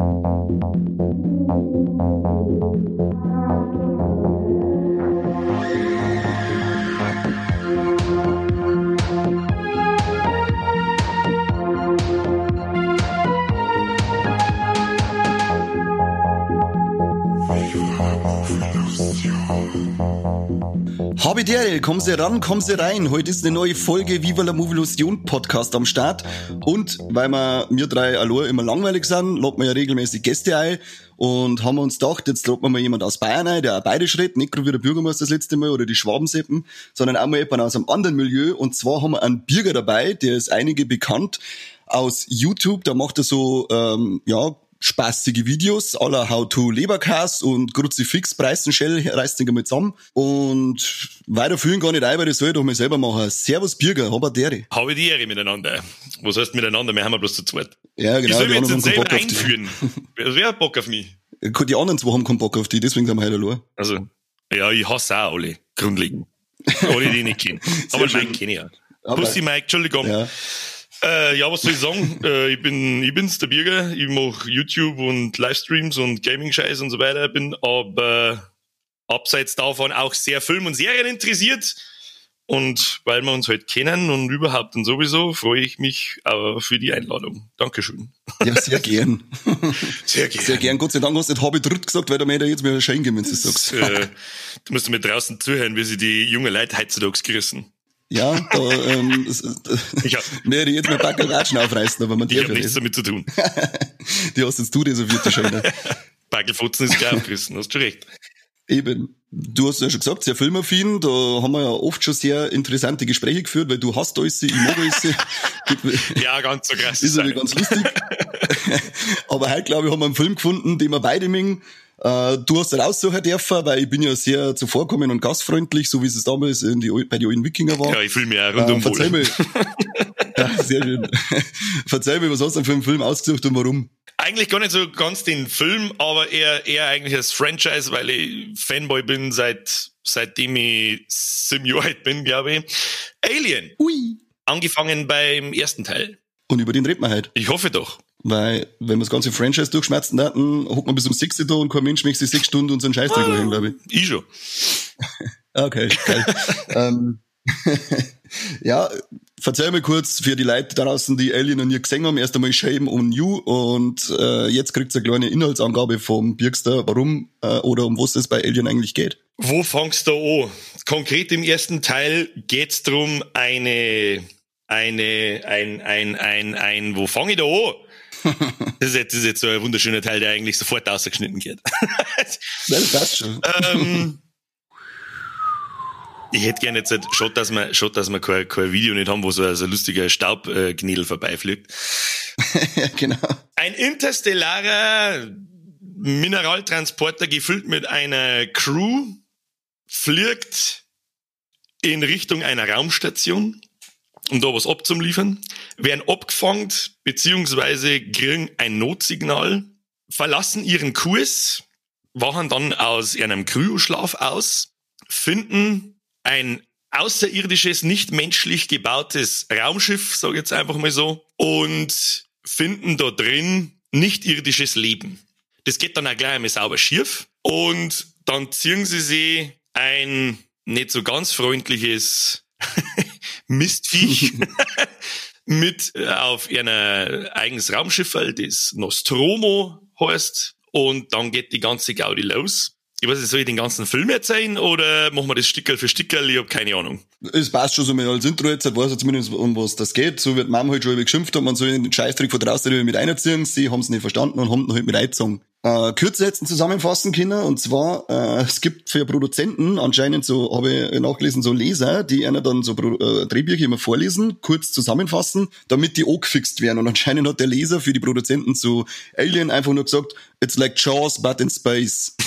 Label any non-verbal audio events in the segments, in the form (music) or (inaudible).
Thank you. Habitäre, kommen Sie ran, kommen Sie rein. Heute ist eine neue Folge Viva la Movilusion Podcast am Start. Und weil wir, mir drei Alor immer langweilig sind, locken wir ja regelmäßig Gäste ein. Und haben wir uns gedacht, jetzt locken wir mal jemand aus Bayern ein, der auch beide schreibt. Nicht gerade wie der Bürgermeister das letzte Mal oder die Schwabenseppen, sondern auch mal jemand aus einem anderen Milieu. Und zwar haben wir einen Bürger dabei, der ist einige bekannt aus YouTube. Da macht er so, ähm, ja, spaßige Videos aller How to Leberkas und Kruzifix, Preisenschell, reißt den mal zusammen. Und weiter fühlen gar nicht ein, weil das soll ich doch mal selber machen. Servus Bürger, hab die Ehre. Habe die Ehre miteinander. Was heißt miteinander? Wir haben ja bloß zu zweit. Ja, genau. Ich soll mich jetzt selber Bock einführen. (laughs) Wer wer hat Bock auf mich? die. Anderen zwei haben keinen Bock auf die, deswegen sind wir heute allein. Also, ja, ich hasse auch alle, grundlegend. (laughs) Alle, die ich nicht kenne. Aber. Mike kenne ich auch. Aber- Pussy Mike, Entschuldigung. Ja. Äh, ja, was soll ich sagen? (laughs) äh, ich bin, ich bin's, der Bürger. Ich mache YouTube und Livestreams und Gaming-Scheiß und so weiter. Bin aber abseits davon auch sehr Film und Serien interessiert. Und weil wir uns halt kennen und überhaupt und sowieso, freue ich mich äh, für die Einladung. Dankeschön. ja, sehr (laughs) gern. Sehr gerne. Sehr gern. Gott sei Dank hast du nicht habe dritt gesagt, weil da ich jetzt mir Schein geben, wenn du das sagst. äh, du musst mir draußen zuhören, wie sie die junge Leute heutzutage gerissen. Ja, da, ähm, das, das, Ich hab, ich jetzt mal Backel Ratschen aufreißen, aber man ich darf hab ja nichts nicht. damit zu tun. (laughs) Die hast jetzt du reserviert, die Scheine. Backelfutzen (laughs) ist gleich aufgerissen, hast schon recht. Eben. Du hast ja schon gesagt, sehr filmaffin, da haben wir ja oft schon sehr interessante Gespräche geführt, weil du hast alles, ich mag alles. (laughs) Ja, ganz so krass. ist ja ganz lustig. Aber heute, glaube ich, haben wir einen Film gefunden, den wir beide mengen. Äh, du hast den aussuchen dürfen, weil ich bin ja sehr zuvorkommend und gastfreundlich, so wie es damals in die, bei den alten Wikinger war. Ja, ich fühle mich auch rundum äh, verzeih wohl. mir, ja, sehr schön. (laughs) verzeih mir, was hast du denn für einen Film ausgesucht und warum? Eigentlich gar nicht so ganz den Film, aber eher, eher eigentlich das Franchise, weil ich Fanboy bin seit, seitdem ich sieben Jahre alt bin, glaube ich. Alien. Ui. Angefangen beim ersten Teil. Und über den reden wir heute. Ich hoffe doch. Weil, wenn wir das ganze Franchise durchschmerzen hatten, hockt man bis um 6 Uhr da und kein Mensch möchte sich sechs Stunden und so einen Scheißdreck Ah. hin, glaube ich. Ich schon. (laughs) Okay, geil. ähm, (laughs) ja, verzeih mir kurz für die Leute da draußen, die Alien noch nie gesehen haben. Erst einmal Shame on you und äh, jetzt kriegt eine kleine Inhaltsangabe vom Birgster, warum äh, oder um was es bei Alien eigentlich geht. Wo fangst du an? Konkret im ersten Teil geht's drum eine, eine, ein, ein, ein, ein, wo fange ich da an? Das ist, jetzt, das ist jetzt so ein wunderschöner Teil, der eigentlich sofort ausgeschnitten wird. Das passt schon. ähm, ich hätte gerne jetzt, halt schaut, dass wir, schaut, dass wir kein, kein Video nicht haben, wo so ein, so ein lustiger Staubknädel vorbeifliegt. (laughs) ja, genau. Ein interstellarer Mineraltransporter gefüllt mit einer Crew fliegt in Richtung einer Raumstation, um da was abzuliefern, werden abgefangen, beziehungsweise kriegen ein Notsignal, verlassen ihren Kurs, wachen dann aus ihrem Kryoschlaf aus, finden ein außerirdisches, nicht menschlich gebautes Raumschiff, sage ich jetzt einfach mal so, und finden da drin nicht irdisches Leben. Das geht dann auch gleich einmal sauber schief und dann ziehen sie sich ein nicht so ganz freundliches Mistviech (laughs) (laughs) mit äh, auf ihr eigenes Raumschiff, das Nostromo heißt und dann geht die ganze Gaudi los. Ich weiß nicht, soll ich den ganzen Film erzählen oder machen wir das Stickerl für Stickerl? Ich habe keine Ahnung. Es passt schon so mal als Intro jetzt, weiß er zumindest, um was das geht. So wird Mama halt schon geschimpft haben, man soll den Scheißtrick von draußen mit einziehen. Sie haben es nicht verstanden und haben ihn halt mit eingezogen. Äh, kürzer jetzt zusammenfassen können, und zwar, äh, es gibt für Produzenten anscheinend so, habe ich nachgelesen, so Leser, die einer dann so Pro- äh, Drehbücher immer vorlesen, kurz zusammenfassen, damit die angefixt werden. Und anscheinend hat der Leser für die Produzenten zu Alien einfach nur gesagt, it's like Jaws, but in space. (laughs)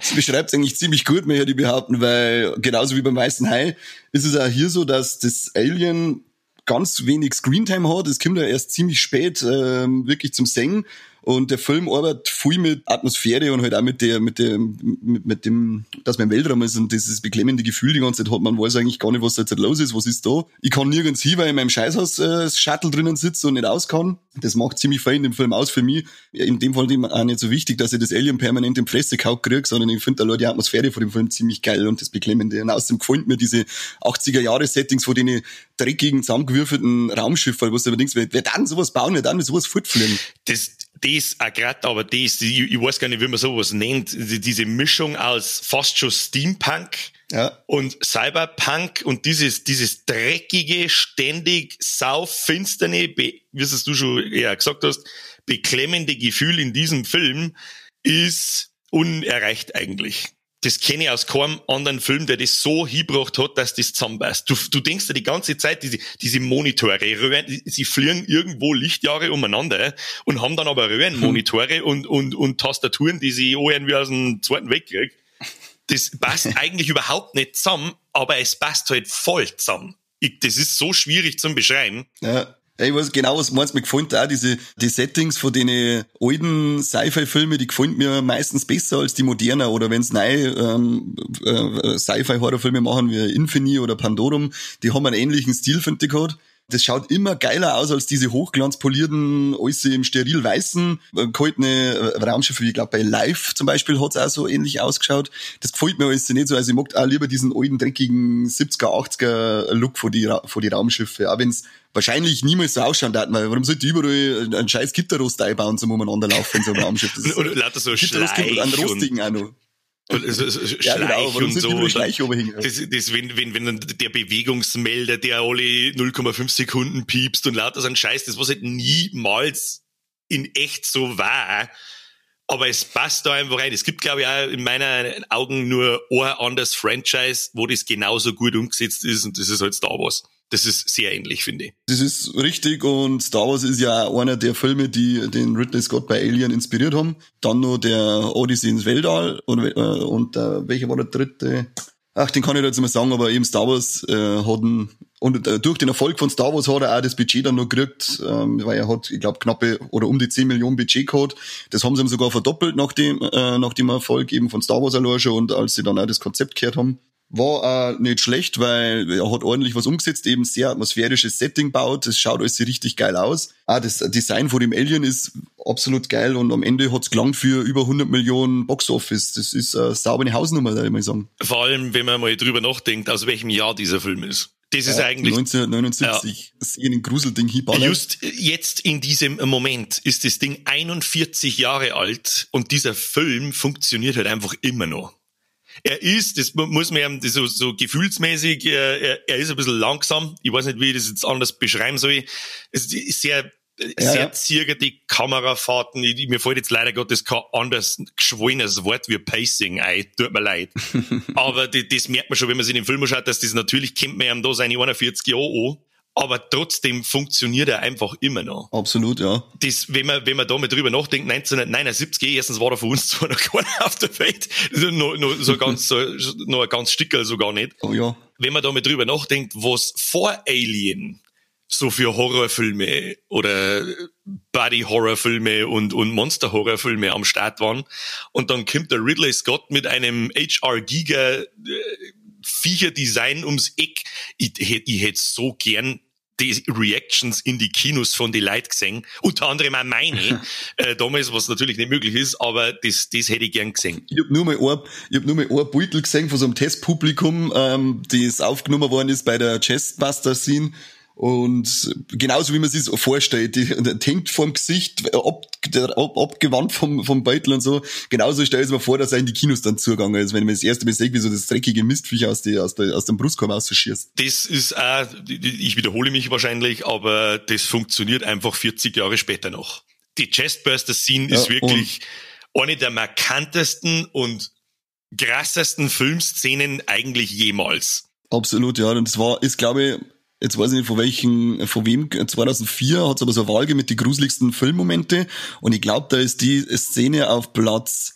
Das beschreibt eigentlich ziemlich gut, mir die behaupten, weil genauso wie beim Weißen Hai ist es auch hier so, dass das Alien ganz wenig Screentime hat. Es kommt ja erst ziemlich spät ähm, wirklich zum Singen. Und der Film arbeitet viel mit Atmosphäre und halt auch mit der, mit der, mit, mit dem, dass man im Weltraum ist und dieses beklemmende Gefühl die ganze Zeit hat. Man weiß eigentlich gar nicht, was jetzt los ist, was ist da. Ich kann nirgends hin, weil ich in meinem Scheißhaus äh, Shuttle drinnen sitze und nicht aus kann. Das macht ziemlich viel in dem Film aus für mich. In dem Fall auch nicht so wichtig, dass ich das Alien permanent im Fresse kaut kriege, sondern ich finde da die Atmosphäre von dem Film ziemlich geil und das Beklemmende. Und außerdem gefällt mir diese 80er Jahre Settings von den dreckigen, zusammengewürfelten Raumschiffen, was du aber denkst, wer, wer dann sowas bauen, wer dann sowas fortfliegen? Das, das auch grad, aber das, ich, ich weiß gar nicht, wie man sowas nennt, diese Mischung aus fast schon Steampunk ja. und Cyberpunk und dieses, dieses dreckige, ständig saufinsterne, wie es du schon eher gesagt hast, beklemmende Gefühl in diesem Film ist unerreicht eigentlich das kenne ich aus keinem anderen Film, der das so hingebracht hat, dass das zusammenpasst. Du, du denkst dir die ganze Zeit, diese, diese Monitore, Röhren, sie fliegen irgendwo Lichtjahre umeinander und haben dann aber Röhrenmonitore hm. und, und, und Tastaturen, die sie irgendwie aus dem Zweiten Weltkrieg. Das passt (laughs) eigentlich überhaupt nicht zusammen, aber es passt halt voll zusammen. Ich, das ist so schwierig zum beschreiben. Ja. Ich weiß genau, was meinst. Mir gefällt auch diese, die Settings von den alten Sci-Fi-Filmen, die gefallen mir meistens besser als die modernen. Oder wenn's neue ähm, äh, Sci-Fi-Horrorfilme machen wie Infini oder Pandorum, die haben einen ähnlichen Stil, finde ich gerade. Das schaut immer geiler aus als diese hochglanzpolierten, alles im steril weißen, äh, gehaltene äh, Raumschiffe. Ich glaube, bei Live zum Beispiel hat's auch so ähnlich ausgeschaut. Das gefällt mir alles nicht so. Also ich mag auch lieber diesen alten, dreckigen 70er, 80er Look von die, von die Raumschiffe. Auch wenn's wahrscheinlich niemals so ausschauen darf, weil warum sollte ich überall einen scheiß Gitterrost einbauen zum umeinander laufen so einem Raumschiff? Das (laughs) und, lauter so Gitterrost gibt einen rostigen auch noch. Und, so, so (laughs) ja, genau, und so. Und das, das, wenn, wenn, wenn der Bewegungsmelder, der alle 0,5 Sekunden piepst und lauter so ein Scheiß, das was halt niemals in echt so war. Aber es passt da einfach rein. Es gibt, glaube ich, auch in meinen Augen nur ein anderes Franchise, wo das genauso gut umgesetzt ist und das ist halt Star Wars das ist sehr ähnlich, finde ich. Das ist richtig und Star Wars ist ja einer der Filme, die den Ridley Scott bei Alien inspiriert haben. Dann noch der Odyssey ins Weltall und, äh, und äh, welcher war der dritte? Ach, den kann ich jetzt mehr sagen, aber eben Star Wars äh, hat einen, und äh, durch den Erfolg von Star Wars hat er auch das Budget dann noch gekriegt, ähm, weil er hat, ich glaube, knappe oder um die 10 Millionen Budget gehabt. Das haben sie ihm sogar verdoppelt nach dem, äh, nach dem Erfolg eben von Star Wars allein und als sie dann auch das Konzept gehört haben. War äh, nicht schlecht, weil er hat ordentlich was umgesetzt, eben sehr atmosphärisches Setting baut. Das schaut alles richtig geil aus. Ah, das Design von dem Alien ist absolut geil und am Ende hat's gelangt für über 100 Millionen Boxoffice. Das ist eine saubere Hausnummer, würde ich mal sagen. Vor allem, wenn man mal drüber nachdenkt, aus welchem Jahr dieser Film ist. Das ist eigentlich 1979. Ja. Ist ein Gruselding hinballert. Just jetzt in diesem Moment ist das Ding 41 Jahre alt und dieser Film funktioniert halt einfach immer noch er ist, das muss man ihm so, so gefühlsmäßig, er, er ist ein bisschen langsam. Ich weiß nicht, wie ich das jetzt anders beschreiben soll. Es ist sehr, ja, sehr ja. ziergerte Kamerafahrten. Ich, mir fällt jetzt leider Gottes kein anders geschwollenes Wort wie Pacing ein. Tut mir leid. (laughs) Aber das, das merkt man schon, wenn man sich den Film anschaut, dass das natürlich kennt man ihm da seine 41 Jahre an aber trotzdem funktioniert er einfach immer noch. Absolut, ja. Das, wenn man, wenn man da mal drüber nachdenkt, 1979, erstens war er von uns (laughs) zwar noch keiner auf der Welt, noch, noch so ganz, so, noch ein ganz Stickerl sogar nicht. Oh ja. Wenn man da mal drüber nachdenkt, was vor Alien so für Horrorfilme oder Body-Horrorfilme und, und Monster-Horrorfilme am Start waren. Und dann kommt der Ridley Scott mit einem HR Giga äh, Viecher-Design ums Eck. Ich, ich, ich hätte so gern die Reactions in die Kinos von die Leuten gesehen. Unter anderem auch meine, (laughs) äh, damals, was natürlich nicht möglich ist, aber das, das hätte ich gern gesehen. Ich habe nur mal ein, ich hab nur mal ein Beutel gesehen von so einem Testpublikum, ähm, das aufgenommen worden ist bei der Chestbuster-Scene und genauso wie man sich vorstellt, die, die hängt vorm Gesicht, ab, der, ab, abgewandt vom, vom Beutel und so. Genauso stelle ich mir vor, dass er in die Kinos dann zugegangen ist, wenn man das erste Mal sieht, wie so das dreckige Mistviech aus, die, aus, der, aus dem Brustkorb ausschießt. Das ist auch, ich wiederhole mich wahrscheinlich, aber das funktioniert einfach 40 Jahre später noch. Die Chestburster-Scene ja, ist wirklich eine der markantesten und krassesten Filmszenen eigentlich jemals. Absolut, ja. Und das war, ist, glaube ich, jetzt weiß ich nicht von welchen, von wem, 2004 hat es aber so eine Wahl mit die gruseligsten Filmmomente und ich glaube, da ist die Szene auf Platz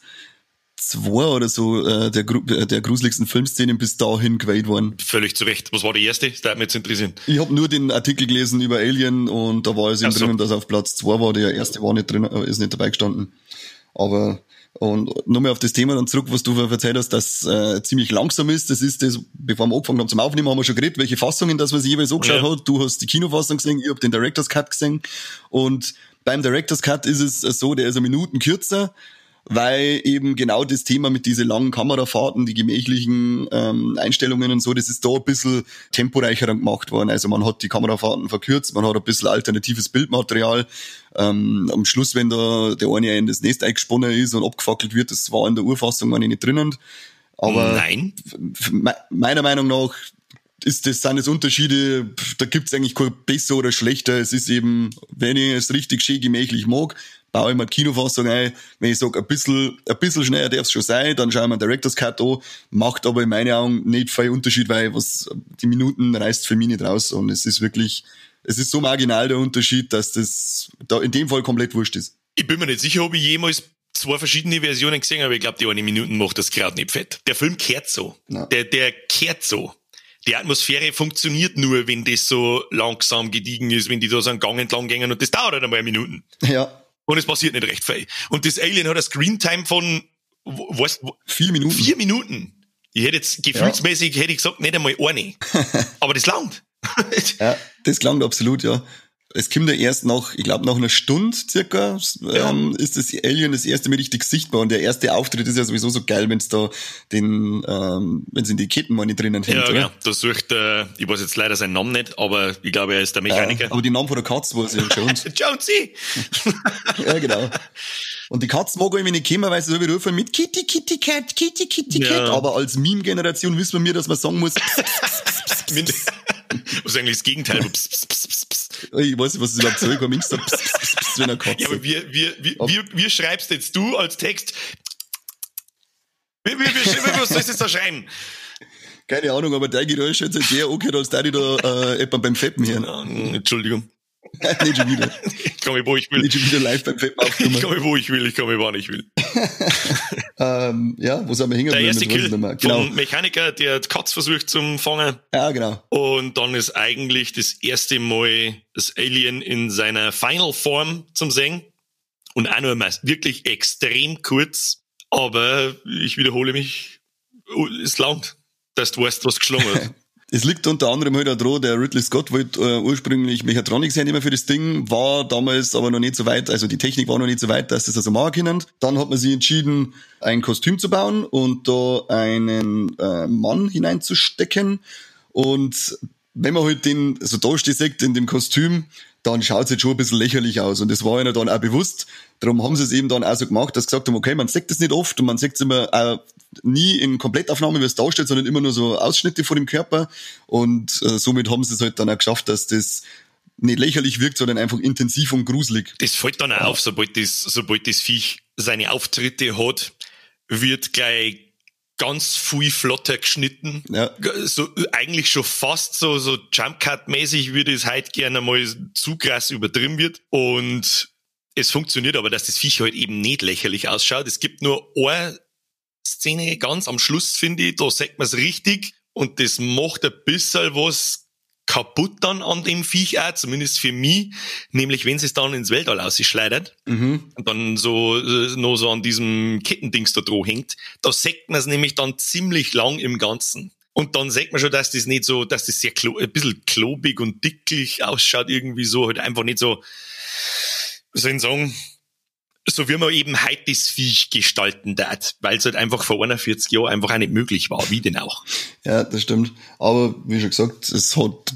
zwei oder so äh, der, äh, der gruseligsten Filmszenen bis dahin gewählt worden. Völlig zu Recht. Was war die erste? Das würde mich jetzt interessieren. Ich habe nur den Artikel gelesen über Alien und da war es eben so. drin, dass auf Platz zwei war. Der erste war nicht drin, äh, ist nicht dabei gestanden. Aber und nochmal auf das Thema dann zurück, was du erzählt hast, dass äh, ziemlich langsam ist. Das ist das, bevor wir angefangen haben zum Aufnehmen, haben wir schon geredet, welche Fassungen das, was jeweils angeschaut ja. hat. Du hast die Kinofassung gesehen, ich habe den Director's Cut gesehen. Und beim Director's Cut ist es so, der ist eine Minuten kürzer weil eben genau das Thema mit diesen langen Kamerafahrten, die gemächlichen ähm, Einstellungen und so, das ist da ein bisschen temporeicher gemacht worden. Also man hat die Kamerafahrten verkürzt, man hat ein bisschen alternatives Bildmaterial. Ähm, am Schluss, wenn da der eine in das Nest eingesponnen ist und abgefackelt wird, das war in der Urfassung meine nicht drinnen. Aber Nein. meiner Meinung nach ist das, sind das Unterschiede, da gibt's eigentlich kein besser oder schlechter. Es ist eben, wenn ich es richtig schön gemächlich mag, baue ich mir die Kinofassung ein. Wenn ich sage, ein bisschen, ein bisschen schneller darf es schon sein, dann schaue ich mir einen Director's Cut an. Macht aber in meinen Augen nicht viel Unterschied, weil was, die Minuten reißt für mich nicht raus. Und es ist wirklich, es ist so marginal der Unterschied, dass das da in dem Fall komplett wurscht ist. Ich bin mir nicht sicher, ob ich jemals zwei verschiedene Versionen gesehen habe, aber ich glaube, die eine Minuten macht das gerade nicht fett. Der Film kehrt so. Der, der kehrt so. Die Atmosphäre funktioniert nur, wenn das so langsam gediegen ist, wenn die da so einen Gang entlang gehen und das dauert halt einmal Minuten. Ja. Und es passiert nicht recht viel. Und das Alien hat eine Screentime von, was? Vier Minuten. Vier Minuten. Ich hätte jetzt gefühlsmäßig, ja. hätte ich gesagt, nicht einmal eine. (laughs) Aber das langt. ja, das langt absolut, ja es kommt ja erst nach, ich glaube nach einer Stunde circa, ja. ähm, ist das Alien das erste Mal richtig sichtbar und der erste Auftritt ist ja sowieso so geil, wenn es da den, ähm, wenn es in die Kettenmoney drinnen hängt, Ja, oder? ja, da sucht, äh, ich weiß jetzt leider seinen Namen nicht, aber ich glaube, er ist der Mechaniker. Ja, aber die Namen von der Katze weiß ich, Jones. (laughs) Jonesy! (laughs) ja, genau. Und die Katzen mag irgendwie nicht kommen, weil sie so wie rufen mit Kitty, Kitty Cat, Kitty, Kitty Cat. Aber als Meme-Generation wissen wir mir, dass man sagen muss, (laughs) Was ist eigentlich das Gegenteil? Pss, pss, pss, pss. Ich weiß nicht, was es überhaupt soll. Komm, pss, pss, pss, pss, wenn er Katze. Ja, aber wie, wie, wie, wie, wie schreibst jetzt du als Text? Wie, wie, wie, was sollst du jetzt da schreiben? Keine Ahnung, aber der Geräusch hat sich sehr okay, als da die da äh, etwa beim Feppen hier. Entschuldigung. Nicht schon wieder. Ich mich, wo ich will. Nicht schon wieder live beim. Ich mich, wo ich will, ich mich, wann ich will. (laughs) ähm, ja, wo sind wir hängen? Der erste Kill genau. vom Mechaniker, der Katz versucht zum Fangen. Ja, genau. Und dann ist eigentlich das erste Mal das Alien in seiner Final Form zum Sehen. Und auch nur mal wirklich extrem kurz. Aber ich wiederhole mich, es langt, dass du weißt, was geschlagen hat. (laughs) Es liegt unter anderem halt auch dran, der Ridley Scott wollte äh, ursprünglich Mechatronics hernehmen für das Ding, war damals aber noch nicht so weit, also die Technik war noch nicht so weit, dass das also machen können. Dann hat man sich entschieden, ein Kostüm zu bauen und da einen äh, Mann hineinzustecken. Und wenn man halt den so da steht in dem Kostüm, dann schaut es jetzt schon ein bisschen lächerlich aus. Und das war ihnen dann auch bewusst. Darum haben sie es eben dann auch so gemacht, dass sie gesagt haben, okay, man sieht das nicht oft und man sieht es immer auch nie in Komplettaufnahme, wie es darstellt, sondern immer nur so Ausschnitte von dem Körper. Und äh, somit haben sie es halt dann auch geschafft, dass das nicht lächerlich wirkt, sondern einfach intensiv und gruselig. Das fällt dann auch auf, sobald das, sobald das Viech seine Auftritte hat, wird gleich ganz viel flotter geschnitten. Ja. So, eigentlich schon fast so, so Jumpcut-mäßig, wie das heute gerne mal zu krass übertrieben wird. Und es funktioniert aber, dass das Viech halt eben nicht lächerlich ausschaut. Es gibt nur eine Szene ganz am Schluss, finde ich, da sagt man es richtig. Und das macht ein bisschen was kaputt dann an dem Viech auch, zumindest für mich, nämlich wenn es dann ins Weltall ausschleudert mhm. und dann so äh, noch so an diesem Kettendings da dran hängt, da sägt man es nämlich dann ziemlich lang im Ganzen. Und dann sieht man schon, dass das nicht so, dass das sehr klo ein bisschen klobig und dicklich ausschaut, irgendwie so, halt einfach nicht so, soll ich sagen, so wie man eben heute das Viech gestalten darf, weil es halt einfach vor 41 Jahren einfach auch nicht möglich war, wie denn auch. Ja, das stimmt. Aber wie schon gesagt, es hat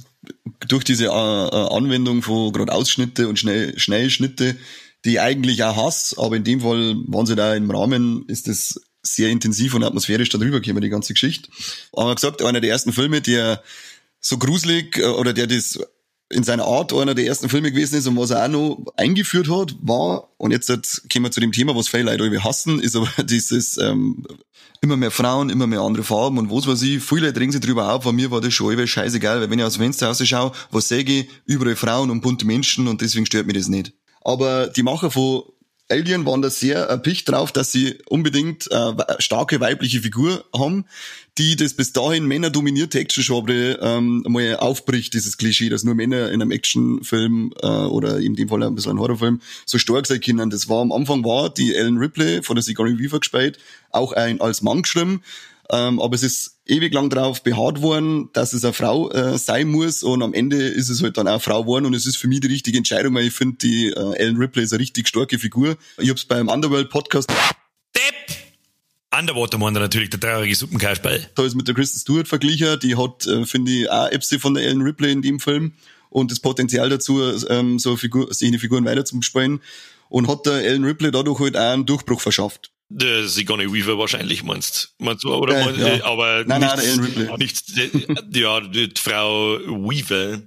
durch diese äh, äh Anwendung von gerade Ausschnitte und Schnell Schnellschnitte, die ich eigentlich auch hasse, aber in dem Fall waren sie da im Rahmen, ist das sehr intensiv und atmosphärisch darüber gekommen, die ganze Geschichte. Aber gesagt, einer der ersten Filme, der so gruselig äh, oder der das in seiner Art einer der ersten Filme gewesen ist und was er auch noch eingeführt hat, war, und jetzt kommen wir zu dem Thema, was viele Leute irgendwie hassen, ist aber (laughs) dieses ähm, immer mehr Frauen, immer mehr andere Farben und was weiß ich, viele Leute regen sich drüber auf, von mir war das schon irgendwie scheißegal, weil wenn ich aus dem Fenster rausschaue, was sehe ich, überall Frauen und bunte Menschen und deswegen stört mich das nicht. Aber die Macher von Alien waren da sehr erpicht drauf, dass sie unbedingt äh, starke weibliche Figur haben, die das bis dahin männerdominierte Action-Genre ähm, mal aufbricht, dieses Klischee, dass nur Männer in einem Actionfilm äh, oder in dem Fall ein bisschen ein Horrorfilm so stark sein können. Das war am Anfang war die Ellen Ripley von der Sigourney Weaver gespielt, auch ein als Mann geschrieben. Ähm, aber es ist ewig lang drauf beharrt worden, dass es eine Frau äh, sein muss und am Ende ist es halt dann auch eine Frau geworden und es ist für mich die richtige Entscheidung, weil ich finde, die äh, Ellen Ripley ist eine richtig starke Figur. Ich hab's beim Underworld Podcast! Underwater Wonder natürlich, der traurige Suppenkasperl. Da ist mit der Kristen Stewart verglichen, die hat, äh, finde ich, auch Epsi von der Ellen Ripley in dem Film und das Potenzial dazu, ähm, so Figur, seine Figuren weiter zu spielen und hat der Ellen Ripley dadurch halt auch einen Durchbruch verschafft. Der Sigourney Weaver wahrscheinlich meinst, meinst du, oder? Äh, meinst, ja. Aber Nein, nein, nichts, der Ellen Ripley. nichts, die- ja, die Frau Weaver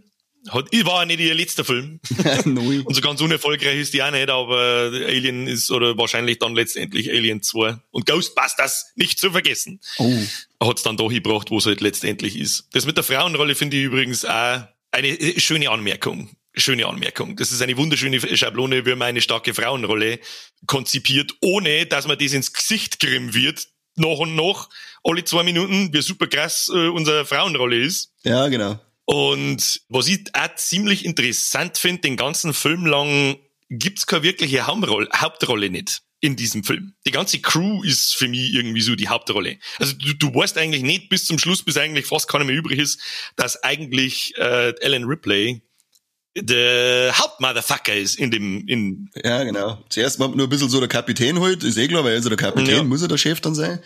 hat, ich war nicht ihr letzter Film. (laughs) Und so ganz unerfolgreich ist die auch nicht, aber Alien ist, oder wahrscheinlich dann letztendlich Alien 2. Und Ghostbusters, nicht zu vergessen. Oh. Hat's dann da hingebracht, wo es halt letztendlich ist. Das mit der Frauenrolle finde ich übrigens auch eine schöne Anmerkung. Schöne Anmerkung. Das ist eine wunderschöne Schablone, wie man eine starke Frauenrolle konzipiert, ohne dass man das ins Gesicht grimmen wird, nach und nach, alle zwei Minuten, wie super krass äh, unsere Frauenrolle ist. Ja, genau. Und was ich auch ziemlich interessant finde, den ganzen Film lang gibt's keine wirkliche Hauptrolle, Hauptrolle nicht in diesem Film. Die ganze Crew ist für mich irgendwie so die Hauptrolle. Also du, du weißt eigentlich nicht bis zum Schluss, bis eigentlich fast keiner mehr übrig ist, dass eigentlich äh, Ellen Ripley der Hauptmotherfucker ist in dem, in, Ja, genau. Zuerst mal nur ein bisschen so der Kapitän halt, ist eh klar, weil er ist ja der Kapitän, Ja. muss er der Chef dann sein.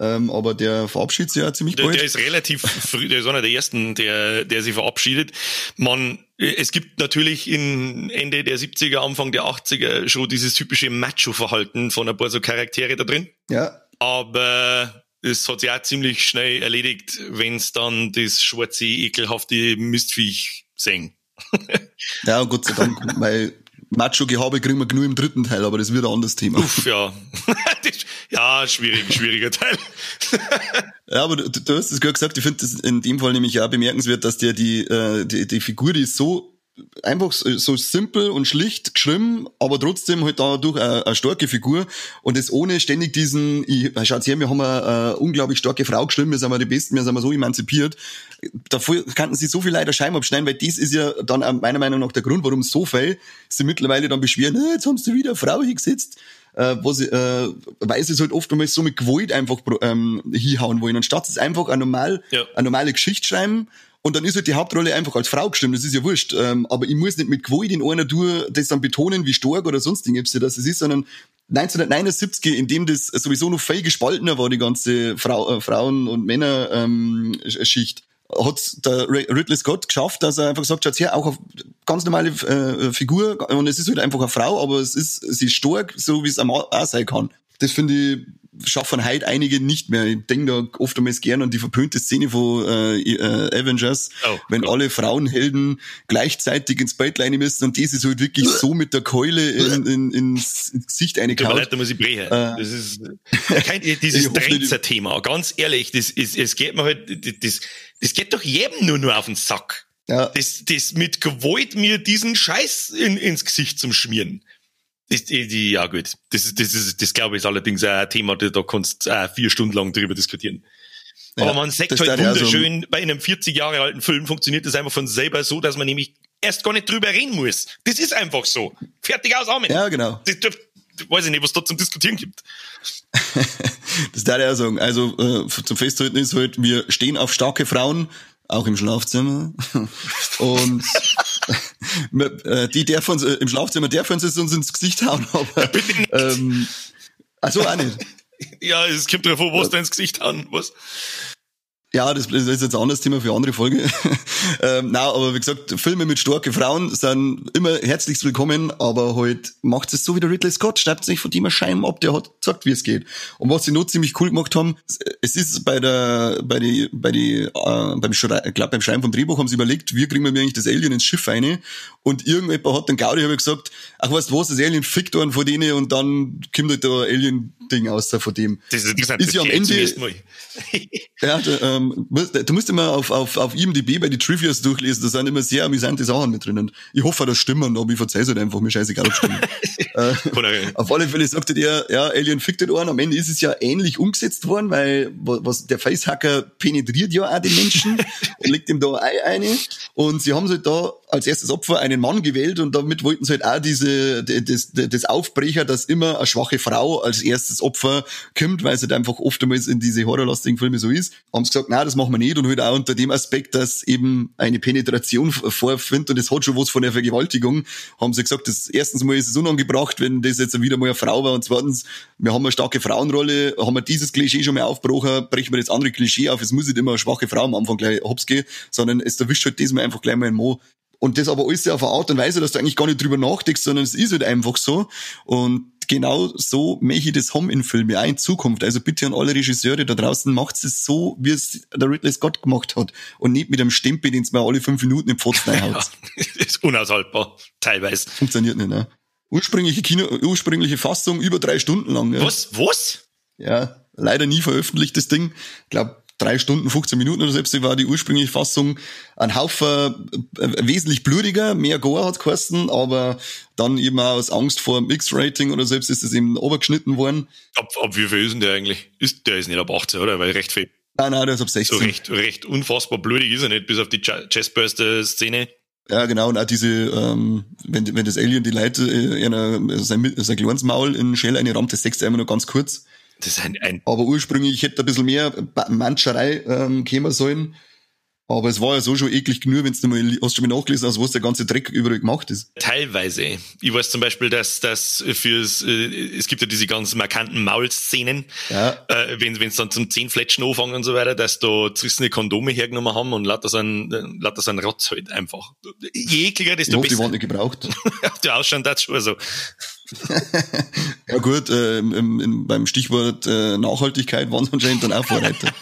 Ähm, aber der verabschiedet sich ja ziemlich Der, bald. der ist relativ früh, der ist einer der ersten, der, der sich verabschiedet. Man, es gibt natürlich in Ende der 70er, Anfang der 80er schon dieses typische Macho-Verhalten von ein paar so Charaktere da drin. ja, Aber es hat sich auch ziemlich schnell erledigt, wenn es dann das schwarze, ekelhafte Mistviech sehen. (laughs) ja, Gott sei Dank, weil Macho-Gehabe kriegen wir genug im dritten Teil, aber das wird ein anderes Thema. Uff, ja. (laughs) Das- ja, schwierig, schwieriger Teil. (laughs) Ja, aber du, du hast es gerade gesagt, ich finde das in dem Fall nämlich auch bemerkenswert, dass der die, äh, die, die Figur, die ist so einfach so, simpel und schlicht geschrieben, aber trotzdem halt dadurch eine, eine starke Figur und das ohne ständig diesen, ich, schaut her, wir haben eine, äh, unglaublich starke Frau geschrieben, wir sind wir die Besten, wir sind wir so emanzipiert. Davor kannten sie so viel leider Scheiben abschneiden, weil das ist ja dann meiner Meinung nach der Grund, warum so viel sie mittlerweile dann beschweren, "Ah, jetzt haben sie wieder eine Frau hingesetzt äh, was, äh, weil sie es halt oft einmal so mit Gewalt einfach ähm, hinhauen wollen. Anstatt es einfach eine, normal, Ja. eine normale Geschichte schreiben und dann ist halt die Hauptrolle einfach als Frau gestimmt, das ist ja wurscht. Ähm, aber ich muss nicht mit Gewalt in einer Tour das dann betonen, wie stark oder sonst irgendwas das ist, sondern 1979, in dem das sowieso noch viel gespaltener war, die ganze Frau, äh, Frauen- und Männer-Schicht, hat der Ridley Scott geschafft, dass er einfach sagt, schaut her, auch eine ganz normale äh, Figur und es ist halt einfach eine Frau, aber es ist, sie ist stark, so wie es auch sein kann. Das finde ich, schaffen heute einige nicht mehr. Ich denke da oftmals gern an die verpönte Szene von äh, äh, Avengers, Oh, wenn Gott. alle Frauenhelden gleichzeitig ins Bett rein müssen und das ist halt wirklich so mit der Keule in, in, ins, ins Gesicht Tut mir leid, da muss ich brechen. Äh. das ist kein, (laughs) dieses Dränzer-Thema. Ganz ehrlich, das ist, es geht mir halt, das, das geht doch jedem nur nur auf den Sack. Ja, Das, das mit Gewalt mir diesen Scheiß in, ins Gesicht zum Schmieren. Ja gut, das, ist- das, ist, das glaube ich ist allerdings ein Thema, da da kannst du vier Stunden lang drüber diskutieren. Ja, Aber man sagt halt wunderschön, bei einem 40 Jahre alten Film funktioniert das einfach von selber so, dass man nämlich erst gar nicht drüber reden muss. Das ist einfach so. Fertig aus, Amen. ja, genau. Das, das, weiß ich nicht, was da zum Diskutieren gibt. (laughs) Das darf ich auch sagen. Also äh, zum Festhalten ist halt, wir stehen auf starke Frauen, auch im Schlafzimmer. Und äh, die dürfen uns, äh, im Schlafzimmer sie es uns ins Gesicht hauen, aber (laughs) ähm, also auch nicht. Ja, es kommt drauf an, was da ins Gesicht hauen, was? Ja, das das ist jetzt ein anderes Thema für eine andere Folge. (laughs) ähm, na, aber wie gesagt, Filme mit starken Frauen sind immer herzlichst willkommen, aber halt macht es so wie der Ridley Scott, schnappt sich von dem Scheiben ab, der hat gesagt, wie es geht. Und was sie noch ziemlich cool gemacht haben, es ist bei der, bei die, bei die, äh, beim Schrei, glaub, beim Schreiben vom Drehbuch haben sie überlegt, wie kriegen wir eigentlich das Alien ins Schiff rein? Und irgendjemand hat dann Gaudi ich gesagt, ach weißt du was, das Alien fickt einen von denen und dann kommt halt der Alien Grundding außer von dem. Das ist interessant. Ist ja am Ende. Ja, da, ähm, du musst immer auf, auf, auf IMDb bei die Trivias durchlesen, da sind immer sehr amüsante Sachen mit drinnen. Ich hoffe, das stimmen, aber ich verzeih's halt einfach, mir scheißegal, ob stimmen. (laughs) äh, auf alle Fälle sagte der, ja, Alien fickt den Ohren. Am Ende ist es ja ähnlich umgesetzt worden, weil was der Facehacker penetriert ja auch den Menschen und legt ihm da ein Ei eine. Und sie haben halt da als erstes Opfer einen Mann gewählt und damit wollten sie halt auch diese, das, das Aufbrecher, dass immer eine schwache Frau als erstes Opfer kommt, weil es halt einfach oftmals in diese horrorlastigen Filme so ist. Haben sie gesagt, na, das machen wir nicht und halt auch unter dem Aspekt, dass eben eine Penetration vorfindet und das hat schon was von der Vergewaltigung, haben sie gesagt, das erstens mal ist es unangebracht, wenn das jetzt wieder mal eine Frau war und zweitens, wir haben eine starke Frauenrolle, haben wir dieses Klischee schon mal aufgebrochen, brechen wir das andere Klischee auf, es muss nicht immer eine schwache Frau am Anfang gleich hops gehen, sondern es erwischt halt diesmal einfach gleich mal ein Mo. Und das aber alles auf eine Art und Weise, dass du eigentlich gar nicht drüber nachdenkst, sondern es ist halt einfach so. Und genau so möchte ich das haben in Filmen, auch in Zukunft. Also bitte an alle Regisseure da draußen, macht es so, wie es der Ridley Scott gemacht hat. Und nicht mit einem Stempel, den es mir alle fünf Minuten im Pfosten (laughs) reinhaut. Ja, ist unaushaltbar, teilweise. Funktioniert nicht, ne? Ursprüngliche Kino, ursprüngliche Fassung über drei Stunden lang. Ja. Was? Was? Ja, leider nie veröffentlicht, das Ding. Ich glaube, drei Stunden, 15 Minuten oder selbst war die ursprüngliche Fassung ein Haufen äh, wesentlich blutiger, mehr Gore hat geheißen, aber dann eben auch aus Angst vor dem X-Rating oder selbst ist es eben obergeschnitten worden. Ab, ab wie viel ist denn der eigentlich? Ist, der ist nicht ab 18, oder? Weil recht viel. Nein, nein, der ist ab 16. So recht, recht unfassbar blutig ist er nicht, bis auf die Chestburster-Szene. Ja, genau, und auch diese, ähm, wenn, wenn das Alien die Leute äh, einer, sein, sein kleines Maul in Shell eine rammt, das sechste einmal nur ganz kurz. Das ist ein, ein Aber ursprünglich hätte ein bisschen mehr Manscherei ähm, kommen sollen. Aber es war ja so schon eklig genug, wenn du mal, hast du schon mal nachgelesen hast, was der ganze Dreck überall gemacht ist. Teilweise. Ich weiß zum Beispiel, dass das fürs, äh, es gibt ja diese ganz markanten Maulszenen, ja. äh, wenn es dann zum Zehnfletschen anfangen und so weiter, dass da zerrissene Kondome hergenommen haben und lauter so ein, lauter so ein Rotz halt einfach. Je ekliger, desto ich besser. die waren nicht gebraucht. (laughs) der Ausstand hat schon so. (laughs) ja gut, äh, im, im, beim Stichwort äh, Nachhaltigkeit waren sie anscheinend dann auch Vorreiter.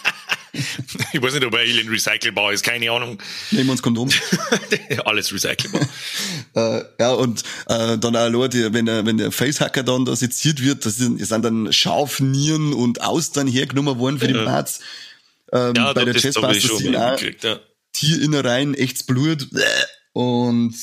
(laughs) ich weiß nicht, ob Alien recycelbar ist, keine Ahnung. Nehmen wir uns Kondom. (laughs) Alles recycelbar. äh, ja, und äh, dann auch Leute, wenn der, wenn der Facehacker dann da seziert wird, das sind, sind dann Schafnieren und Austern hergenommen worden für ja. den Parts. Ähm, ja, bei der Chessbuster sind auch ja. Tierinnereien, echtes Blut. Und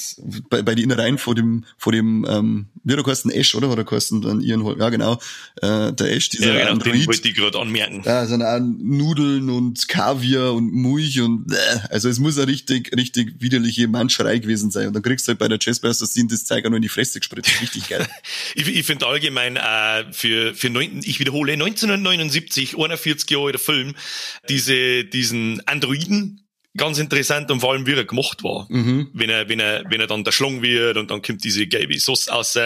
bei, bei den Innereien vor dem, vor dem, ähm, wie hat er geheißen, Ash, oder? Hat er geheißen, dann ihren, ja genau, äh, der Ash, dieser ja, genau, Android. Den wollte ich gerade anmerken. Ja, sind auch Nudeln und Kaviar und Mulch und, äh, also es muss eine richtig, richtig widerliche Manscherei gewesen sein. Und dann kriegst du halt bei der Chessbuster Scene das Zeug auch noch in die Fresse gespritzt. Richtig geil. (laughs) ich ich finde allgemein, äh, für, für neun, ich wiederhole, 1979, 41 Jahre der Film, diese, diesen Androiden, ganz interessant und vor allem, wie er gemacht war. Mhm. Wenn er, wenn er, wenn er dann der Schlong wird und dann kommt diese gelbe Sauce aus.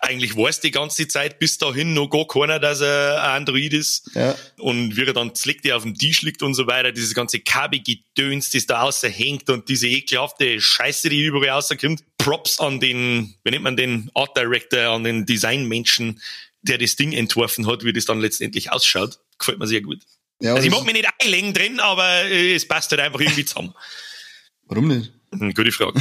Eigentlich weiß die ganze Zeit bis dahin noch gar keiner, dass er ein Android ist. Ja. Und wie er dann zleckt, auf dem Tisch liegt und so weiter, dieses ganze Kabelgedöns, das da außer hängt und diese ekelhafte Scheiße, die überall rauskommt. Props an den, wie nennt man den Art Director, an den Designmenschen, der das Ding entworfen hat, wie das dann letztendlich ausschaut. Gefällt mir sehr gut. Ja, also ich mag mich nicht einlegen drin, aber äh, es passt halt einfach irgendwie zusammen. (laughs) Warum nicht? Hm, gute Frage.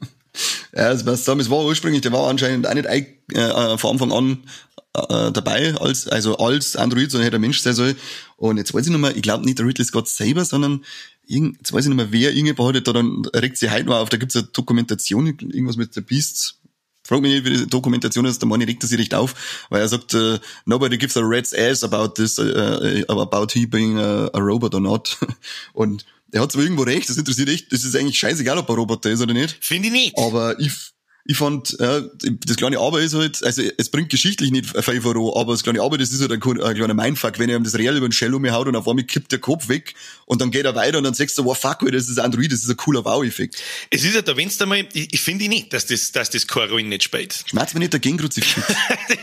(laughs) ja, es passt zusammen. Es war ursprünglich, der war anscheinend auch nicht äh, von Anfang an äh, dabei, als, also als Android, sondern hätte ein Mensch sein soll. Und jetzt weiß ich noch mal, ich glaube nicht der Ridley Scott selber, sondern irgend, jetzt weiß ich nicht mehr, wer irgendjemand hat da dann regt sich heute noch auf, da gibt's eine Dokumentation, irgendwas mit der Beast, Frag mich nicht, wie die Dokumentation ist, der Mann regt sich recht auf, weil er sagt, uh, nobody gives a rat's ass about this, uh, about he being a, a robot or not. (laughs) Und er hat zwar irgendwo recht, das interessiert echt, das ist eigentlich scheißegal, ob er Roboter ist oder nicht. Finde ich nicht. Aber ich, ich fand, äh, das kleine Aber ist halt, also es bringt geschichtlich nicht viel voran, aber das kleine Aber, das ist halt ein, ein kleiner Mindfuck, wenn er ihm das Real über den Shell umhaut und auf einmal kippt der Kopf weg und dann geht er weiter und dann sagst du, wow, fuck, das ist ein Android, das ist ein cooler Wow-Effekt. Es ist ja da, wenn's da mal, ich, ich finde nicht, dass das, dass das keine Ruin nicht spielt. Schmerzt mir nicht der Gegenkruzifix.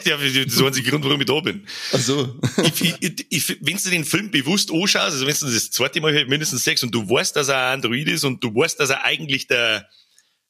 ja, das ist der einzige Grund, warum ich da bin. Ach so. ich, ich, ich, wenn du den Film bewusst anschaust, also wenn du das zweite Mal mindestens sechs und du weißt, dass er ein Android ist und du weißt, dass er eigentlich der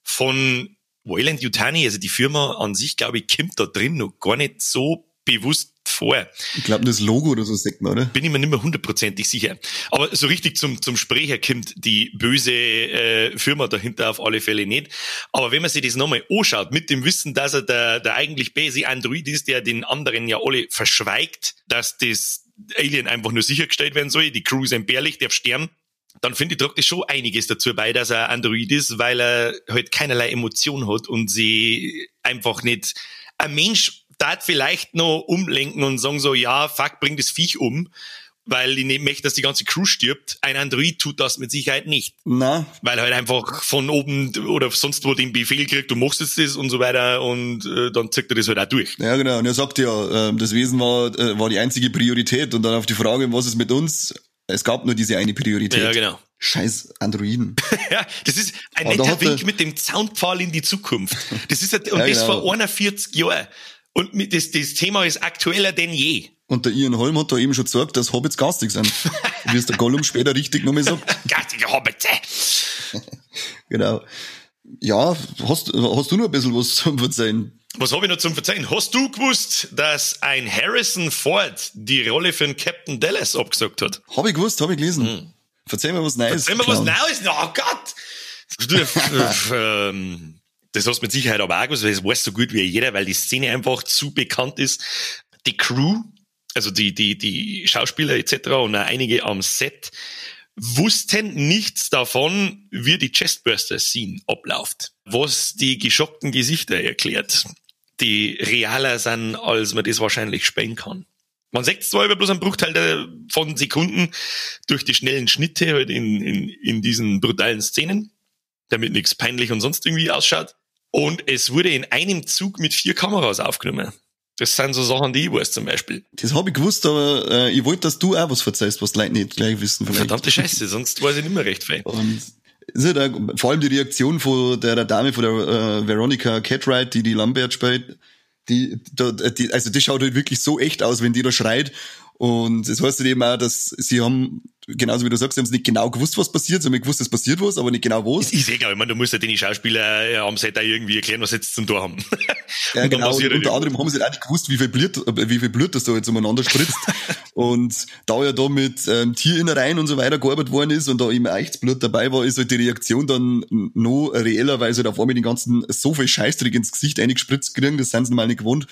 von Wayland Yutani, also die Firma an sich, glaube ich, kommt da drin noch gar nicht so bewusst vor. Ich glaube, das Logo oder so sagt man, oder? Bin ich mir nicht mehr hundertprozentig sicher. Aber so richtig zum, zum Sprecher kommt die böse äh, Firma dahinter auf alle Fälle nicht. Aber wenn man sich das nochmal anschaut, mit dem Wissen, dass er der, der eigentlich böse Android ist, der den anderen ja alle verschweigt, dass das Alien einfach nur sichergestellt werden soll, die Crew ist entbehrlich, der sterben, dann finde ich, tragt das schon einiges dazu bei, dass er Android ist, weil er halt keinerlei Emotion hat und sie einfach nicht, ein Mensch darf vielleicht noch umlenken und sagen so, ja, fuck, bring das Viech um, weil ich nicht möchte, dass die ganze Crew stirbt. Ein Android tut das mit Sicherheit nicht. Na. Weil er halt einfach von oben oder sonst wo den Befehl kriegt, du machst jetzt das und so weiter und äh, dann zieht er das halt auch durch. Ja, genau. Und er sagt ja, äh, das Wesen war, äh, war die einzige Priorität und dann auf die Frage, was ist mit uns? Es gab nur diese eine Priorität. Ja, genau. Scheiß Androiden. (laughs) ja, das ist ein Aber netter er- Wink mit dem Zaunpfahl in die Zukunft. Das ist, ein- (laughs) und Ja, das genau. vor 41 Jahren. Und mit das, das Thema ist aktueller denn je. Und der Ian Holm hat da eben schon gesagt, dass Hobbits garstig sind. Wie es der Gollum später richtig nochmal sagt. (laughs) Garstige Hobbits. Genau. Ja, hast, hast du noch ein bisschen was zum Verzeihen? Was habe ich noch zum Verzeihen? Hast du gewusst, dass ein Harrison Ford die Rolle für den Captain Dallas abgesagt hat? Hab ich gewusst, hab ich gelesen. Verzeih mir was Neues. Wenn man was. Neues, oh Gott! Äh, ähm, das hast du mit Sicherheit aber auch gewusst, weil das weiß so gut wie jeder, weil die Szene einfach zu bekannt ist. Die Crew, also die, die, die Schauspieler etc. und auch einige am Set, wussten nichts davon, wie die Chestburster-Scene abläuft. Was die geschockten Gesichter erklärt, die realer sind, als man das wahrscheinlich spielen kann. Man sieht zwar über bloß einen Bruchteil der, von Sekunden durch die schnellen Schnitte halt in, in, in diesen brutalen Szenen, damit nichts peinlich und sonst irgendwie ausschaut. Und es wurde in einem Zug mit vier Kameras aufgenommen. Das sind so Sachen, die ich weiß zum Beispiel. Das hab ich gewusst, aber äh, ich wollte, dass du auch was verzeihst, was die Leute nicht gleich wissen. Vielleicht. Verdammte Scheiße, sonst weiß ich nicht mehr recht viel. Und ja da, vor allem die Reaktion von der, der Dame, von der äh, Veronica Cartwright, die die Lambert spielt, die, da, die, also die schaut halt wirklich so echt aus, wenn die da schreit. Und es heißt halt eben auch, dass sie haben, genauso wie du sagst, sie haben es nicht genau gewusst, was passiert. Sie haben gewusst, es passiert was, aber nicht genau was. Ich sehe, glaube ich, meine, du musst ja den Schauspieler äh, am Set auch irgendwie erklären, was sie jetzt zum Tor haben. (laughs) Ja, genau. Und halt unter anderem haben sie halt auch nicht gewusst, wie viel Blut, äh, wie viel Blut das da jetzt umeinander spritzt. (laughs) und da ja da mit ähm, Tierinnereien und so weiter gearbeitet worden ist und da eben echtes Blut dabei war, ist halt die Reaktion dann noch reeller, weil sie halt auf einmal den ganzen so viel Scheißdreck ins Gesicht eingespritzt kriegen, das sind sie normal nicht gewohnt.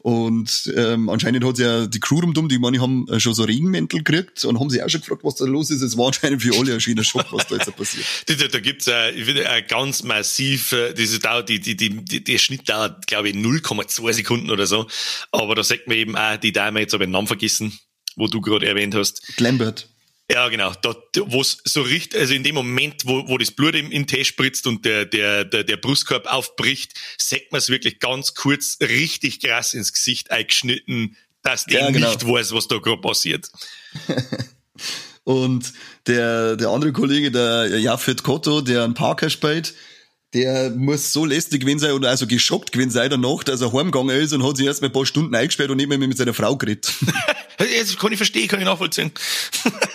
Und ähm, anscheinend hat ja die Crew rumdum, die meine, haben äh, schon so Regenmäntel gekriegt und haben sich auch schon gefragt, was da los ist. Es war anscheinend für alle ein schöner Schock, was da jetzt passiert. (laughs) Da, da, gibt's äh, äh, ganz massiv, äh, diese dauert, die, die, die, die, der Schnitt dauert, glaube ich, 0,2 Sekunden oder so. Aber da sagt man eben auch die Dame, jetzt habe ich den Namen vergessen, wo du gerade erwähnt hast. Lambert. Ja, genau. Da, wo es so richtig, also in dem Moment, wo, wo das Blut im, in den Tee spritzt und der, der, der, der Brustkorb aufbricht, sagt man es wirklich ganz kurz richtig krass ins Gesicht eingeschnitten, dass der Ja, genau. nicht weiß, was da gerade passiert. (laughs) Und der, der andere Kollege, der Jafet Kotto, der einen Parker spielt, der muss so lästig gewesen sein oder also geschockt gewesen sein danach, dass er heimgegangen ist und hat sich erst mal ein paar Stunden eingesperrt und nicht mehr mit seiner Frau geredet. (laughs) Jetzt kann ich verstehen, kann ich nachvollziehen.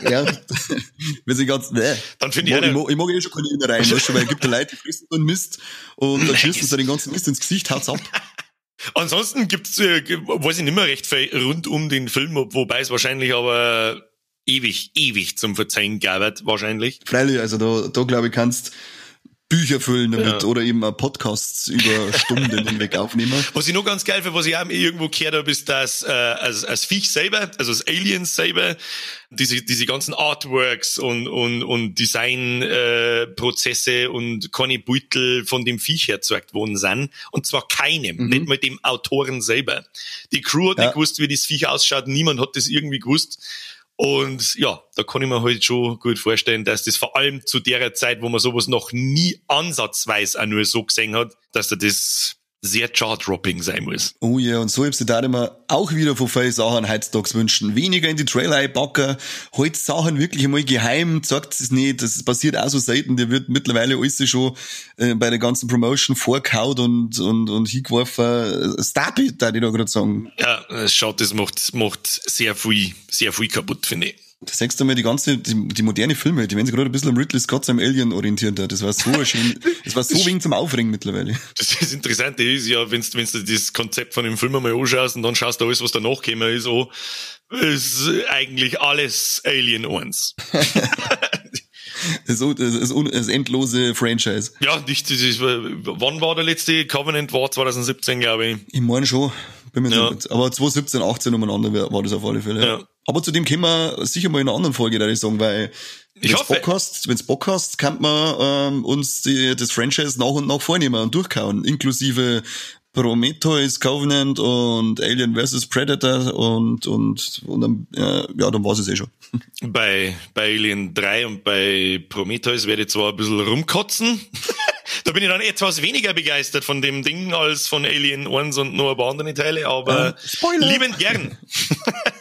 ja. (laughs) Wir sind ganz, nee. Dann finde Ich ich einer- mag, ich mag eh schon keine Innereien, weißt du, weil es gibt ja Leute, die fressen so einen Mist und dann schießen sie den ganzen Mist ins Gesicht, haut's ab. (laughs) Ansonsten gibt's, äh, weiß ich nicht mehr recht viel rund um den Film, ob- wobei es wahrscheinlich aber ewig, ewig zum Verzeihen gab, wahrscheinlich. Freilich, also da, da glaube ich, kannst Bücher füllen damit Ja. oder eben Podcasts über Stunden (laughs) hinweg aufnehmen. Was ich noch ganz geil finde, was ich auch irgendwo gehört habe, ist, dass äh, als, als Viech selber, also als Aliens selber, diese, diese ganzen Artworks und, und, und Designprozesse äh, und keine Beutel von dem Viech erzeugt worden sind. Und zwar keinem, nicht mal dem Autoren selber. Die Crew hat Ja. nicht gewusst, wie das Viech ausschaut, niemand hat das irgendwie gewusst. Und ja, da kann ich mir halt schon gut vorstellen, dass das vor allem zu der Zeit, wo man sowas noch nie ansatzweise auch nur so gesehen hat, dass da das sehr chart-dropping sein muss. Oh ja, und so hab's dir da immer auch wieder von vielen Sachen heutzutage wünschen. Weniger in die Trailer einpacken, halt Sachen wirklich einmal geheim, sagt es nicht, das passiert auch so selten, der wird mittlerweile alles schon äh, bei der ganzen Promotion vorgehaut und, und, und hingeworfen. Stop it, da ich da gerade sagen. Ja, schaut, das macht, macht sehr viel, sehr viel kaputt, finde ich. Das sagst du mal, die ganze, die, die moderne Filme, die werden sich gerade ein bisschen am Ridley Scott seinem Alien orientiert. Das war so schön, das war so (laughs) wegen zum Aufregen mittlerweile. Das, das Interessante ist ja, wenn du, wenn du das Konzept von dem Film einmal anschaust und dann schaust du alles, was danach gekommen ist, oh, ist eigentlich alles Alien 1. (laughs) Das, das, das, das endlose Franchise. Ja, nicht, das ist, wann war der letzte Covenant? War 2017, glaube ich. Ich meine schon. Bin mir ja. nicht, aber 2017, 18 umeinander war das auf alle Fälle. Ja. Aber zu dem können wir sicher mal in einer anderen Folge, da ich sagen, weil wenn du Bock hast, wenn's Bock hast, kann man ähm, uns die, das Franchise nach und nach vornehmen und durchkauen, inklusive Prometheus, Covenant und Alien vs. Predator und, und, und dann, äh, ja, dann war es eh schon. (laughs) Bei, bei Alien 3 und bei Prometheus werde ich zwar ein bisschen rumkotzen. (laughs) da bin ich dann etwas weniger begeistert von dem Ding als von Alien 1 und nur ein paar andere Teile, aber Spoiler. liebend gern. (laughs)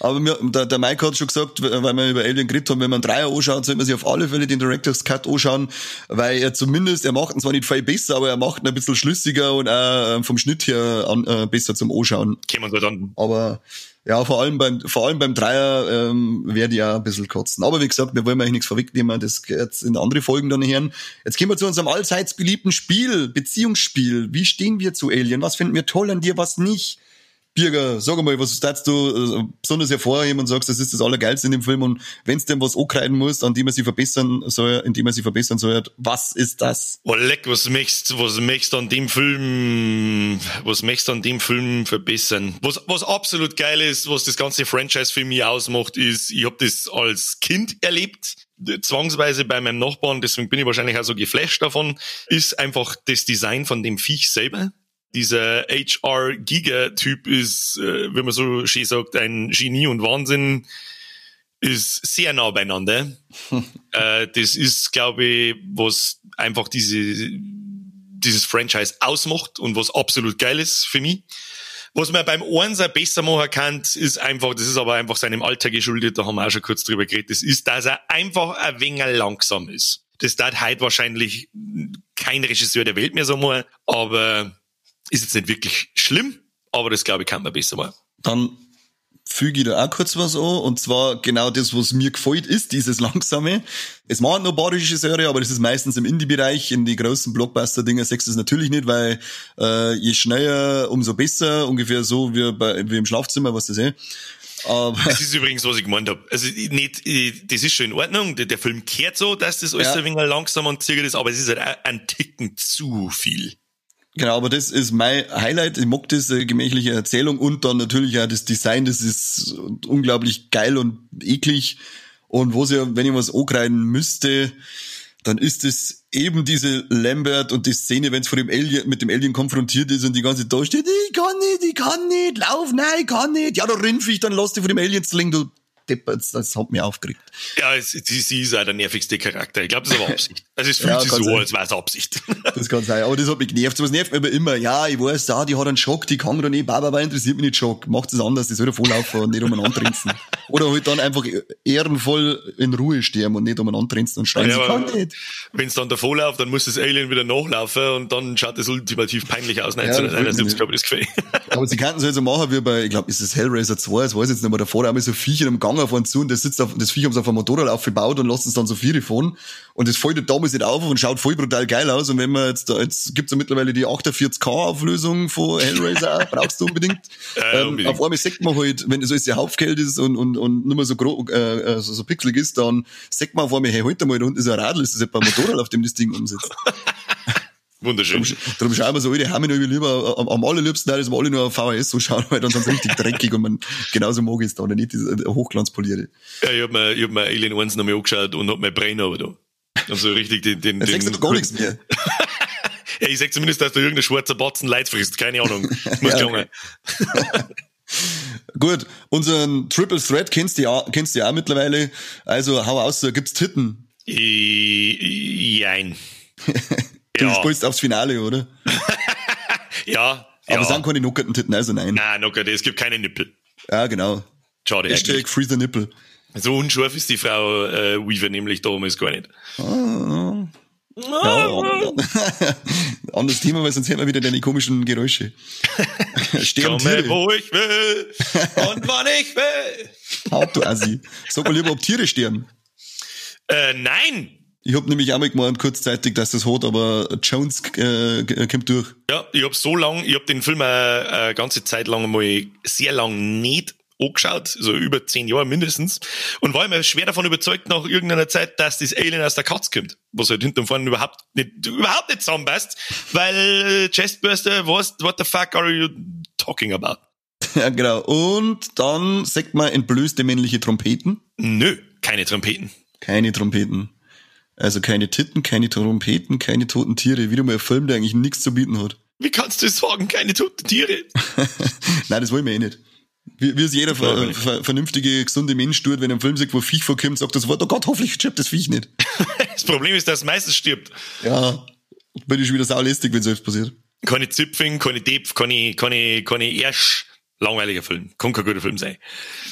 Aber mir, der, der Mike hat schon gesagt, weil wir über Alien geredet haben, wenn man Dreier anschaut, sollte man sich auf alle Fälle den Director's Cut anschauen, weil er zumindest, er macht ihn zwar nicht viel besser, aber er macht ihn ein bisschen schlüssiger und auch ähm, vom Schnitt her an, äh, besser zum Anschauen. Kann man dann. Aber ja, vor allem beim, vor allem beim Dreier ähm, werde ich auch ein bisschen kotzen. Aber wie gesagt, wir wollen eigentlich nichts vorwegnehmen, das jetzt in andere Folgen dann hören. Jetzt gehen wir zu unserem allseits beliebten Spiel, Beziehungsspiel. Wie stehen wir zu Alien? Was finden wir toll an dir, was nicht? Birger, sag mal, was statst du äh, besonders hervorheben und sagst, das ist das Allergeilste in dem Film und wenn denn was ankreiden muss, an dem man sich verbessern soll, in dem man sich verbessern soll, was ist das? Oh leck, was möchtest, was möchtest an dem Film, was möchtest an dem Film verbessern? Was, was absolut geil ist, was das ganze Franchise für mich ausmacht, ist, ich habe das als Kind erlebt, zwangsweise bei meinem Nachbarn, deswegen bin ich wahrscheinlich auch so geflasht davon, ist einfach das Design von dem Viech selber dieser HR-Giga-Typ ist, äh, wenn man so schön sagt, ein Genie und Wahnsinn, ist sehr nah beieinander. (laughs) äh, das ist, glaube ich, was einfach diese, dieses Franchise ausmacht und was absolut geil ist für mich. Was man beim Einser besser machen kann, ist einfach, das ist aber einfach seinem Alter geschuldet, da haben wir auch schon kurz drüber geredet, das ist, dass er einfach ein wenig langsam ist. Das darf heute wahrscheinlich kein Regisseur der Welt mehr so machen, aber ist jetzt nicht wirklich schlimm, aber das glaube ich kann man besser machen. Dann füge ich da auch kurz was an. Und zwar genau das, was mir gefällt, ist dieses Langsame. Es machen noch ein paar Regisseure, aber das ist meistens im Indie-Bereich. In die großen Blockbuster-Dinger sechs ist natürlich nicht, weil äh, je schneller, umso besser. Ungefähr so wie, bei, wie im Schlafzimmer, was das eh. Aber das ist übrigens, was ich gemeint habe. Also nicht, das ist schon in Ordnung. Der, der Film kehrt so, dass das alles ja. ein wenig langsam und zögert ist, aber es ist halt ein Ticken zu viel. Genau, aber das ist mein Highlight. Ich mag diese gemächliche Erzählung und dann natürlich auch das Design. Das ist unglaublich geil und eklig. Und wo sie, wenn ich was ankreiden müsste, dann ist es eben diese Lambert und die Szene, wenn es vor dem Alien, mit dem Alien konfrontiert ist und die ganze da steht, ich kann nicht, ich kann nicht, lauf, nein, ich kann nicht. Ja, da ich, dann lass dich vor dem Alien slingen, du deppert, das hat mich aufgeregt. Ja, sie ist auch der nervigste Charakter. Ich glaube, das ist aber (laughs) Absicht. Also es fühlt ja, sich so, sein. als wäre es Absicht. (laughs) Das kann sein. Aber das hat mich genervt. Was nervt mich aber immer. Ja, ich weiß, da, die hat einen Schock, die kann gerade nicht, Baba interessiert mich nicht Schock. Macht es anders, die soll volllaufen und nicht umeinander trinken. (laughs) Oder halt dann einfach ehrenvoll in Ruhe sterben und nicht umeinander trinken und schreien, ja, sie kann nicht. Wenn es dann davor läuft, dann muss das Alien wieder nachlaufen und dann schaut das ultimativ peinlich aus. 1971, ja, glaube ich, das Gefühl. (laughs) Aber sie könnten es halt so machen wie bei, ich glaube, ist das Hellraiser 2, das weiß ich jetzt nicht mehr, davor haben wir so Viecher im Gang auf einen zu und das sitzt auf, das Viech haben sie auf einem Motorrad aufgebaut und lassen es dann so Viere fahren. Und das fällt damals nicht auf und schaut voll brutal geil aus. Und wenn man jetzt da, jetzt gibt's ja mittlerweile die 48K-Auflösung von (laughs) Hellraiser auch, brauchst du unbedingt. ja, ähm, unbedingt. Auf einmal sagt man halt, wenn das alles sehr Hauptgeld ist und, und, und nur mal so, grob, äh, äh, so, so pixelig ist, dann sagt man auf einmal, hey, halt mal, da unten ist ein Radl, ist das etwa ein Motorrad, auf dem das Ding umsetzt. (laughs) Wunderschön. Darum, darum schauen wir so alte haben wir lieber am, am allerliebsten, dass wir alle nur auf VHS so schauen, weil dann sind sie richtig (laughs) dreckig und man genauso mag es da und nicht diese Hochglanzpolierte. Ja, ich hab mir, ich hab mir Alien 1 noch mal angeschaut und hab mein Brain aber da. (laughs) Also richtig den, den, den. Sagst du gar nichts mehr. (laughs) ja, ich sag zumindest, dass du irgendein schwarzer Batzen Leid frisst. Keine Ahnung. (laughs) Muss ja, okay. Gut, unseren Triple Threat kennst du ja, kennst du ja auch mittlerweile. Also hau aus, gibt's Titten? Jein. du ja. spielst aufs Finale, oder? ja. Aber ja. sind keine nuckerten Titten, also nein. Nein, nuckerte, es gibt keine Nippel. Ja, genau. Schade. Hashtag Free the Nipple. So unscharf ist die Frau äh, Weaver nämlich damals gar nicht. Ah, ja, (laughs) anderes Thema, weil sonst hören wir wieder deine komischen Geräusche. (laughs) Komme, wo ich will (laughs) und wann ich will. Haut du Assi. Sag mal lieber, ob Tiere sterben. Äh, nein! Ich hab nämlich auch mal gemeint, kurzzeitig, dass das hat, aber Jones äh, kommt durch. Ja, ich hab so lang, ich hab den Film eine, eine ganze Zeit lang mal sehr lang nicht angeschaut, so über zehn Jahre mindestens, und war immer schwer davon überzeugt nach irgendeiner Zeit, dass das Alien aus der Katz kommt, was halt hinten und vorne überhaupt nicht, überhaupt nicht zusammenpasst, weil Chestburster, was, what the fuck are you talking about? (laughs) Ja, genau. Und dann sagt man entblößte männliche Trompeten. Nö, keine Trompeten. Keine Trompeten. Also keine Titten, keine Trompeten, keine toten Tiere. Wieder mal ein Film, der eigentlich nichts zu bieten hat. Wie kannst du sagen, keine toten Tiere? (laughs) Nein, das wollen wir eh nicht. Wie, wie es jeder Das wir ver, ver, vernünftige, gesunde Mensch tut, wenn er einen Film sieht, wo ein Viech vorkommt, sagt das Wort, oh Gott, hoffentlich stirbt das Viech nicht. (laughs) Das Problem ist, dass es meistens stirbt. Ja, bin ich wieder saulästig, wenn selbst passiert. Keine Zipfing, keine Depf, keine, keine, keine Ersch. Langweiliger Film. Kann kein guter Film sein.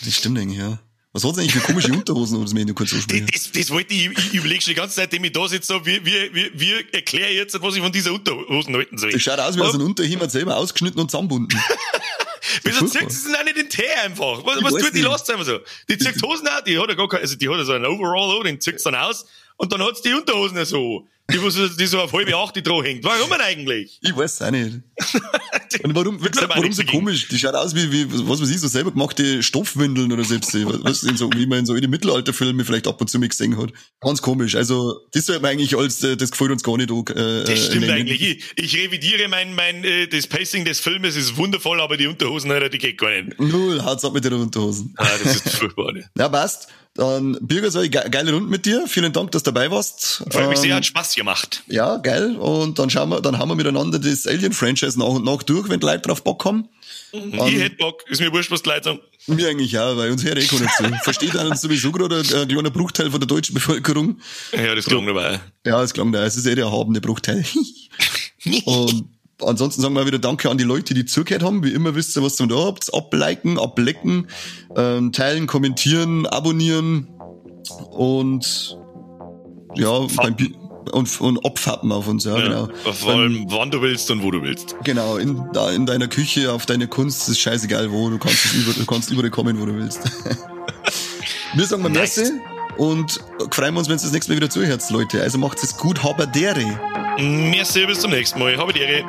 Das stimmt eigentlich, ja. Was hat's eigentlich für komische (laughs) Unterhosen, um das nur kurz Das, aussprechen? das, das wollte ich, ich überlege schon die ganze Zeit, dem ich da sitze, so, wie, wie, wie, wie erkläre ich jetzt, was ich von dieser Unterhosen halten soll. Das schaut aus wie aus einem Unterhemd selber ausgeschnitten und zusammenbunden. (laughs) Wieso zieht sie denn auch nicht den Tee einfach? Was, was tut die. Last einfach so? Die zieht Hosen aus, die hat ja gar keine, also die hat so einen Overall, den zieht dann aus, und dann hat's die Unterhosen so. Die, wo so, die so auf halbe acht dran hängt. Warum denn eigentlich? Ich weiß auch nicht. (laughs) Und warum, wie gesagt, warum so dagegen. komisch? Die schaut aus wie, wie, was weiß ich, so selber gemachte Stoffwindeln oder selbst, was in so, wie man in so in den Mittelalterfilmen vielleicht ab und zu mal gesehen hat. Ganz komisch. Also, das sollte man eigentlich als, äh, das gefällt uns gar nicht, äh, Das stimmt nennen. eigentlich. Ich, ich revidiere mein, mein, äh, das Pacing des Filmes ist wundervoll, aber die Unterhosen, Alter, die geht gar nicht. Null, haut's ab mit den Unterhosen. Ah, das ist furchtbar. Ne? (laughs) Ja, passt. Dann, Birger, so, ge geile Runde mit dir. Vielen Dank, dass du dabei warst. Freut mich sehr, Ähm, hat Spaß gemacht. Ja, geil. Und dann schauen wir, dann haben wir miteinander das Alien-Franchise nach und nach durch, wenn die Leute drauf Bock haben. ich hätte Bock, ist mir wurscht, was die Leute sagen. Mir eigentlich auch, weil uns hört eh keiner zu. (laughs) Versteht einen sowieso gerade ein, ein kleiner Bruchteil von der deutschen Bevölkerung. Ja, das klang dabei. Ja, es klang da. Es ist eh der erhabene Bruchteil. (laughs) Und ansonsten sagen wir wieder Danke an die Leute, die zugehört haben. Wie immer wisst ihr, was ihr da habt. Abliken, ablecken, ähm, teilen, kommentieren, abonnieren und ja, beim Bi und, und abfappen auf uns, ja, Ja, genau. Vor allem, wann du willst und wo du willst. Genau, in, da, in deiner Küche, auf deiner Kunst, ist scheißegal wo, du kannst, es über, du kannst überall kommen, wo du willst. (laughs) Wir sagen mal Nice. Merci und freuen wir uns, wenn ihr das nächste Mal wieder zuhört, Leute. Also macht es gut, haberdere. Merci, bis zum nächsten Mal. Ehre.